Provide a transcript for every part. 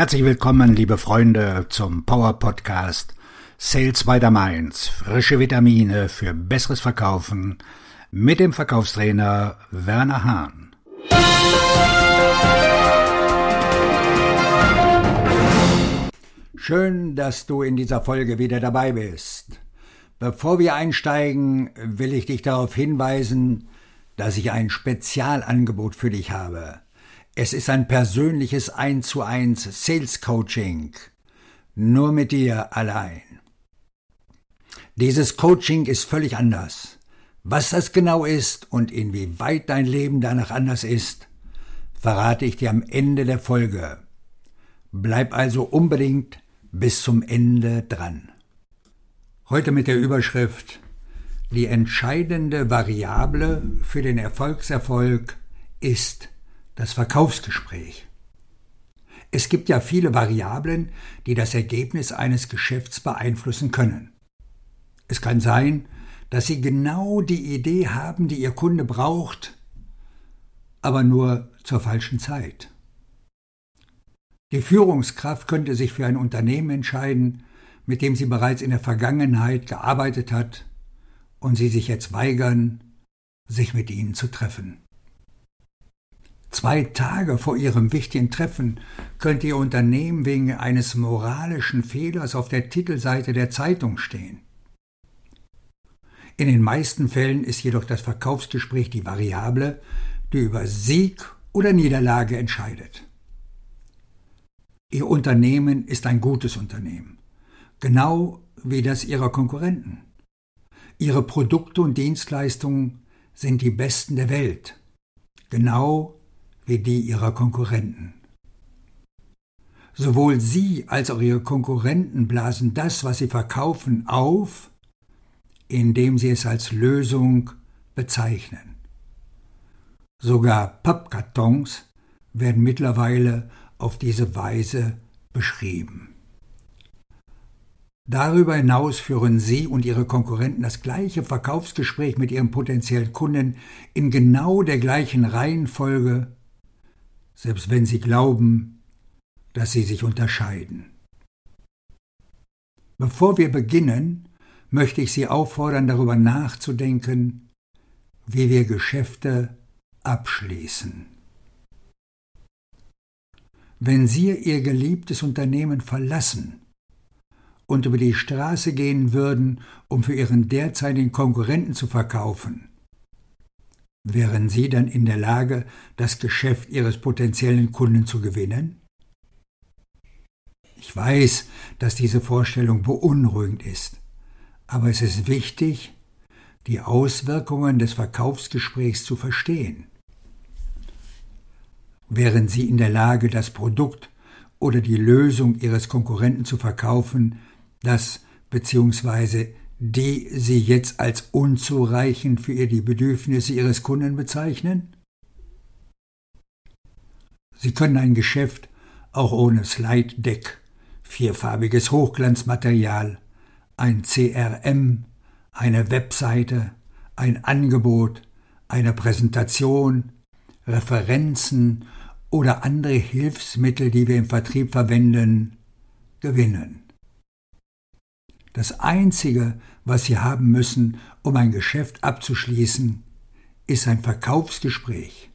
Herzlich willkommen, liebe Freunde, zum Power Podcast Sales by the Mainz. Frische Vitamine für besseres Verkaufen mit dem Verkaufstrainer Werner Hahn. Schön, dass du in dieser Folge wieder dabei bist. Bevor wir einsteigen, will ich dich darauf hinweisen, dass ich ein Spezialangebot für dich habe. Es ist ein persönliches 1 zu 1 Sales Coaching. Nur mit dir allein. Dieses Coaching ist völlig anders. Was das genau ist und inwieweit dein Leben danach anders ist, verrate ich dir am Ende der Folge. Bleib also unbedingt bis zum Ende dran. Heute mit der Überschrift Die entscheidende Variable für den Erfolgserfolg ist das Verkaufsgespräch. Es gibt ja viele Variablen, die das Ergebnis eines Geschäfts beeinflussen können. Es kann sein, dass Sie genau die Idee haben, die Ihr Kunde braucht, aber nur zur falschen Zeit. Die Führungskraft könnte sich für ein Unternehmen entscheiden, mit dem sie bereits in der Vergangenheit gearbeitet hat und sie sich jetzt weigern, sich mit ihnen zu treffen. Zwei Tage vor ihrem wichtigen Treffen könnte ihr Unternehmen wegen eines moralischen Fehlers auf der Titelseite der Zeitung stehen. In den meisten Fällen ist jedoch das Verkaufsgespräch die Variable, die über Sieg oder Niederlage entscheidet. Ihr Unternehmen ist ein gutes Unternehmen genau wie das ihrer Konkurrenten. Ihre Produkte und Dienstleistungen sind die besten der Welt, genau wie die ihrer Konkurrenten. Sowohl sie als auch ihre Konkurrenten blasen das, was sie verkaufen, auf, indem sie es als Lösung bezeichnen. Sogar Pappkartons werden mittlerweile auf diese Weise beschrieben. Darüber hinaus führen Sie und Ihre Konkurrenten das gleiche Verkaufsgespräch mit Ihren potenziellen Kunden in genau der gleichen Reihenfolge, selbst wenn Sie glauben, dass Sie sich unterscheiden. Bevor wir beginnen, möchte ich Sie auffordern, darüber nachzudenken, wie wir Geschäfte abschließen. Wenn Sie Ihr geliebtes Unternehmen verlassen, und über die Straße gehen würden, um für ihren derzeitigen Konkurrenten zu verkaufen, wären Sie dann in der Lage, das Geschäft Ihres potenziellen Kunden zu gewinnen? Ich weiß, dass diese Vorstellung beunruhigend ist, aber es ist wichtig, die Auswirkungen des Verkaufsgesprächs zu verstehen. Wären Sie in der Lage, das Produkt oder die Lösung Ihres Konkurrenten zu verkaufen, das bzw. die Sie jetzt als unzureichend für die Bedürfnisse Ihres Kunden bezeichnen? Sie können ein Geschäft auch ohne Slide Deck, vierfarbiges Hochglanzmaterial, ein CRM, eine Webseite, ein Angebot, eine Präsentation, Referenzen oder andere Hilfsmittel, die wir im Vertrieb verwenden, gewinnen. Das Einzige, was Sie haben müssen, um ein Geschäft abzuschließen, ist ein Verkaufsgespräch.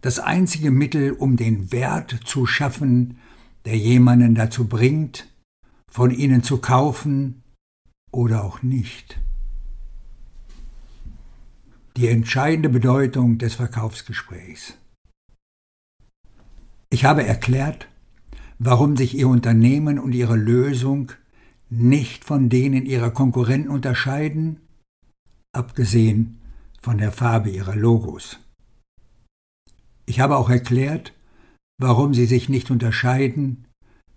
Das einzige Mittel, um den Wert zu schaffen, der jemanden dazu bringt, von Ihnen zu kaufen oder auch nicht. Die entscheidende Bedeutung des Verkaufsgesprächs. Ich habe erklärt, warum sich Ihr Unternehmen und Ihre Lösung nicht von denen ihrer Konkurrenten unterscheiden, abgesehen von der Farbe ihrer Logos. Ich habe auch erklärt, warum sie sich nicht unterscheiden,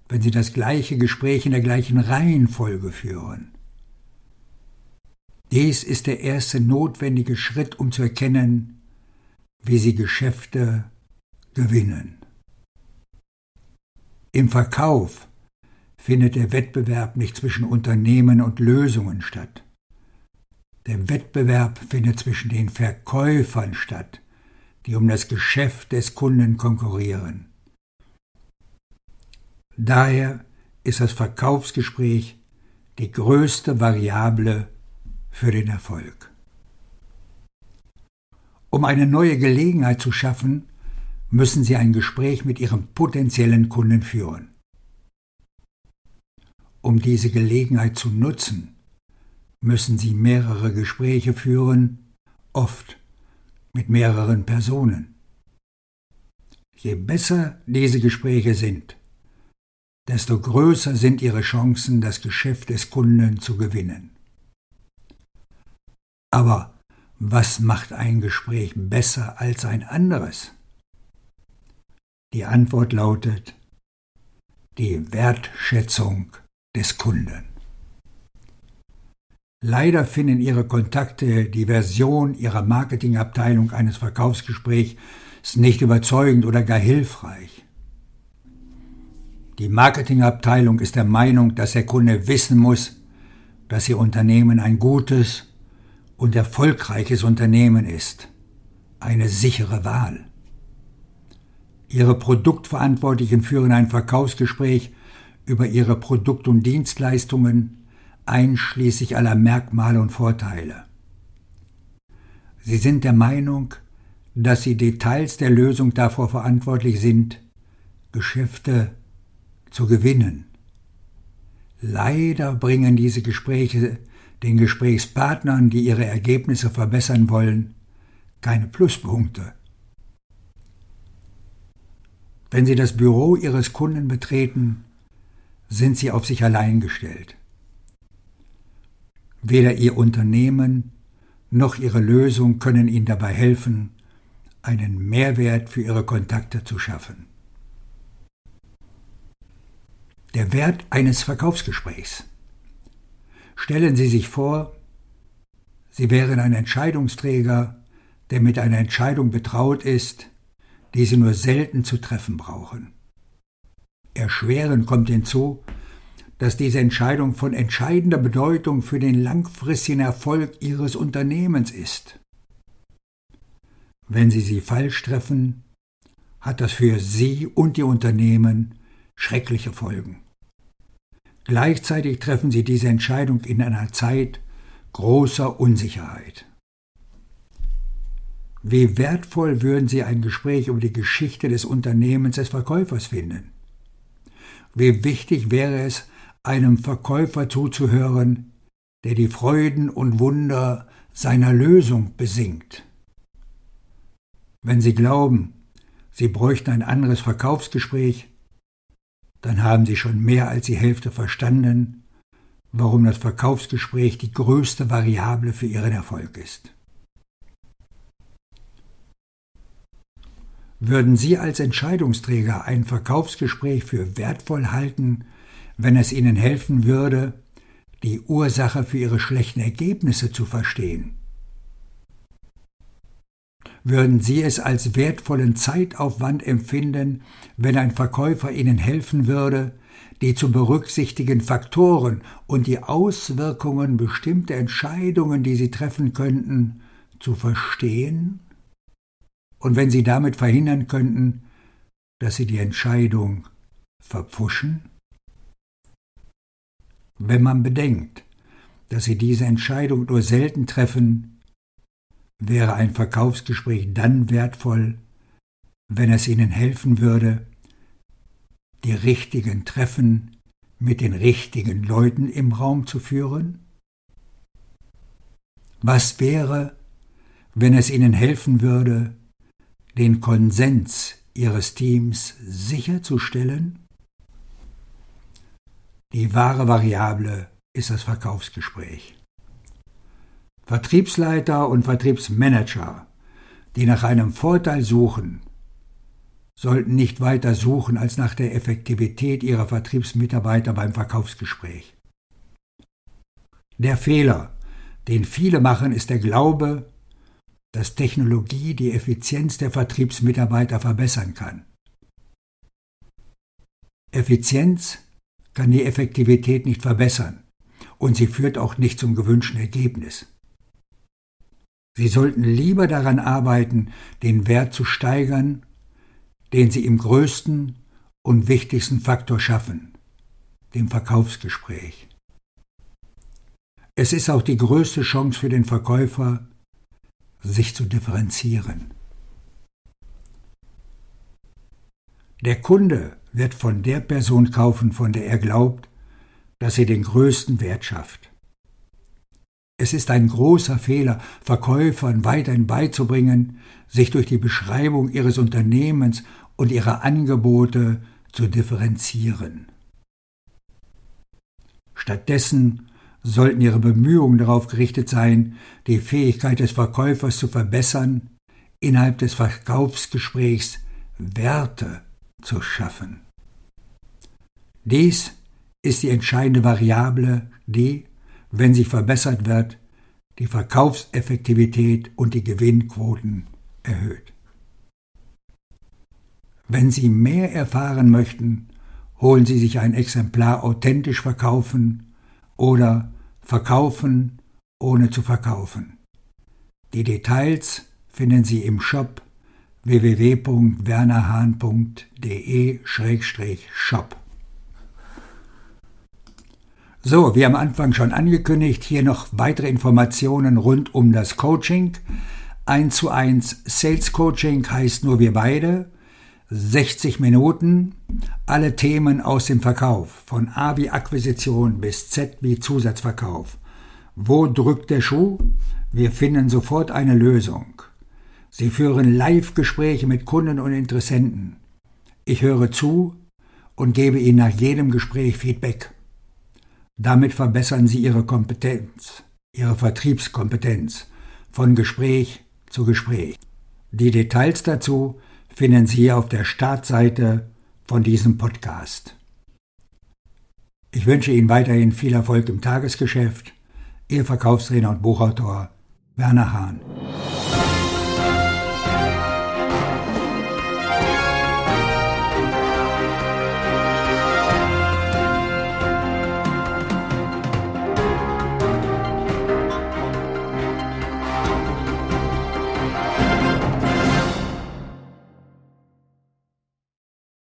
wenn sie das gleiche Gespräch in der gleichen Reihenfolge führen. Dies ist der erste notwendige Schritt, um zu erkennen, wie sie Geschäfte gewinnen. Im Verkauf findet der Wettbewerb nicht zwischen Unternehmen und Lösungen statt. Der Wettbewerb findet zwischen den Verkäufern statt, die um das Geschäft des Kunden konkurrieren. Daher ist das Verkaufsgespräch die größte Variable für den Erfolg. Um eine neue Gelegenheit zu schaffen, müssen Sie ein Gespräch mit Ihrem potenziellen Kunden führen. Um diese Gelegenheit zu nutzen, müssen Sie mehrere Gespräche führen, oft mit mehreren Personen. Je besser diese Gespräche sind, desto größer sind Ihre Chancen, das Geschäft des Kunden zu gewinnen. Aber was macht ein Gespräch besser als ein anderes? Die Antwort lautet die Wertschätzung des Kunden. Leider finden Ihre Kontakte die Version Ihrer Marketingabteilung eines Verkaufsgesprächs nicht überzeugend oder gar hilfreich. Die Marketingabteilung ist der Meinung, dass der Kunde wissen muss, dass Ihr Unternehmen ein gutes und erfolgreiches Unternehmen ist, eine sichere Wahl. Ihre Produktverantwortlichen führen ein Verkaufsgespräch über Ihre Produkt- und Dienstleistungen, einschließlich aller Merkmale und Vorteile. Sie sind der Meinung, dass Sie Details der Lösung davor verantwortlich sind, Geschäfte zu gewinnen. Leider bringen diese Gespräche den Gesprächspartnern, die ihre Ergebnisse verbessern wollen, keine Pluspunkte. Wenn Sie das Büro Ihres Kunden betreten, sind Sie auf sich allein gestellt. Weder Ihr Unternehmen noch Ihre Lösung können Ihnen dabei helfen, einen Mehrwert für Ihre Kontakte zu schaffen. Der Wert eines Verkaufsgesprächs. Stellen Sie sich vor, Sie wären ein Entscheidungsträger, der mit einer Entscheidung betraut ist, die Sie nur selten zu treffen brauchen. Erschwerend kommt hinzu, dass diese Entscheidung von entscheidender Bedeutung für den langfristigen Erfolg Ihres Unternehmens ist. Wenn Sie sie falsch treffen, hat das für Sie und Ihr Unternehmen schreckliche Folgen. Gleichzeitig treffen sie diese Entscheidung in einer Zeit großer Unsicherheit. Wie wertvoll würden Sie ein Gespräch über die Geschichte des Unternehmens des Verkäufers finden? Wie wichtig wäre es, einem Verkäufer zuzuhören, der die Freuden und Wunder seiner Lösung besingt? Wenn Sie glauben, Sie bräuchten ein anderes Verkaufsgespräch, dann haben Sie schon mehr als die Hälfte verstanden, warum das Verkaufsgespräch die größte Variable für Ihren Erfolg ist. Würden Sie als Entscheidungsträger ein Verkaufsgespräch für wertvoll halten, wenn es Ihnen helfen würde, die Ursache für Ihre schlechten Ergebnisse zu verstehen? Würden Sie es als wertvollen Zeitaufwand empfinden, wenn ein Verkäufer Ihnen helfen würde, die zu berücksichtigen Faktoren und die Auswirkungen bestimmter Entscheidungen, die Sie treffen könnten, zu verstehen? Und wenn Sie damit verhindern könnten, dass Sie die Entscheidung verpfuschen? Wenn man bedenkt, dass Sie diese Entscheidung nur selten treffen, wäre ein Verkaufsgespräch dann wertvoll, wenn es Ihnen helfen würde, die richtigen Treffen mit den richtigen Leuten im Raum zu führen? Was wäre, wenn es Ihnen helfen würde, den Konsens Ihres Teams sicherzustellen? Die wahre Variable ist das Verkaufsgespräch. Vertriebsleiter und Vertriebsmanager, die nach einem Vorteil suchen, sollten nicht weiter suchen als nach der Effektivität ihrer Vertriebsmitarbeiter beim Verkaufsgespräch. Der Fehler, den viele machen, ist der Glaube, dass Technologie die Effizienz der Vertriebsmitarbeiter verbessern kann. Effizienz kann die Effektivität nicht verbessern und sie führt auch nicht zum gewünschten Ergebnis. Sie sollten lieber daran arbeiten, den Wert zu steigern, den Sie im größten und wichtigsten Faktor schaffen, dem Verkaufsgespräch. Es ist auch die größte Chance für den Verkäufer, sich zu differenzieren. Der Kunde wird von der Person kaufen, von der er glaubt, dass sie den größten Wert schafft. Es ist ein großer Fehler, Verkäufern weiterhin beizubringen, sich durch die Beschreibung ihres Unternehmens und ihrer Angebote zu differenzieren. Stattdessen sollten ihre Bemühungen darauf gerichtet sein, die Fähigkeit des Verkäufers zu verbessern, innerhalb des Verkaufsgesprächs Werte zu schaffen. Dies ist die entscheidende Variable, die, wenn sie verbessert wird, die Verkaufseffektivität und die Gewinnquoten erhöht. Wenn Sie mehr erfahren möchten, holen Sie sich ein Exemplar authentisch verkaufen oder verkaufen ohne zu verkaufen. Die Details finden Sie im Shop www.wernerhahn.de-shop. So, wie am Anfang schon angekündigt, hier noch weitere Informationen rund um das Coaching. 1 zu 1 Sales Coaching heißt nur wir beide. 60 Minuten, alle Themen aus dem Verkauf, von A wie Akquisition bis Z wie Zusatzverkauf. Wo drückt der Schuh? Wir finden sofort eine Lösung. Sie führen Live-Gespräche mit Kunden und Interessenten. Ich höre zu und gebe Ihnen nach jedem Gespräch Feedback. Damit verbessern Sie Ihre Kompetenz, Ihre Vertriebskompetenz von Gespräch zu Gespräch. Die Details dazu finden Sie auf der Startseite von diesem Podcast. Ich wünsche Ihnen weiterhin viel Erfolg im Tagesgeschäft. Ihr Verkaufstrainer und Buchautor Werner Hahn.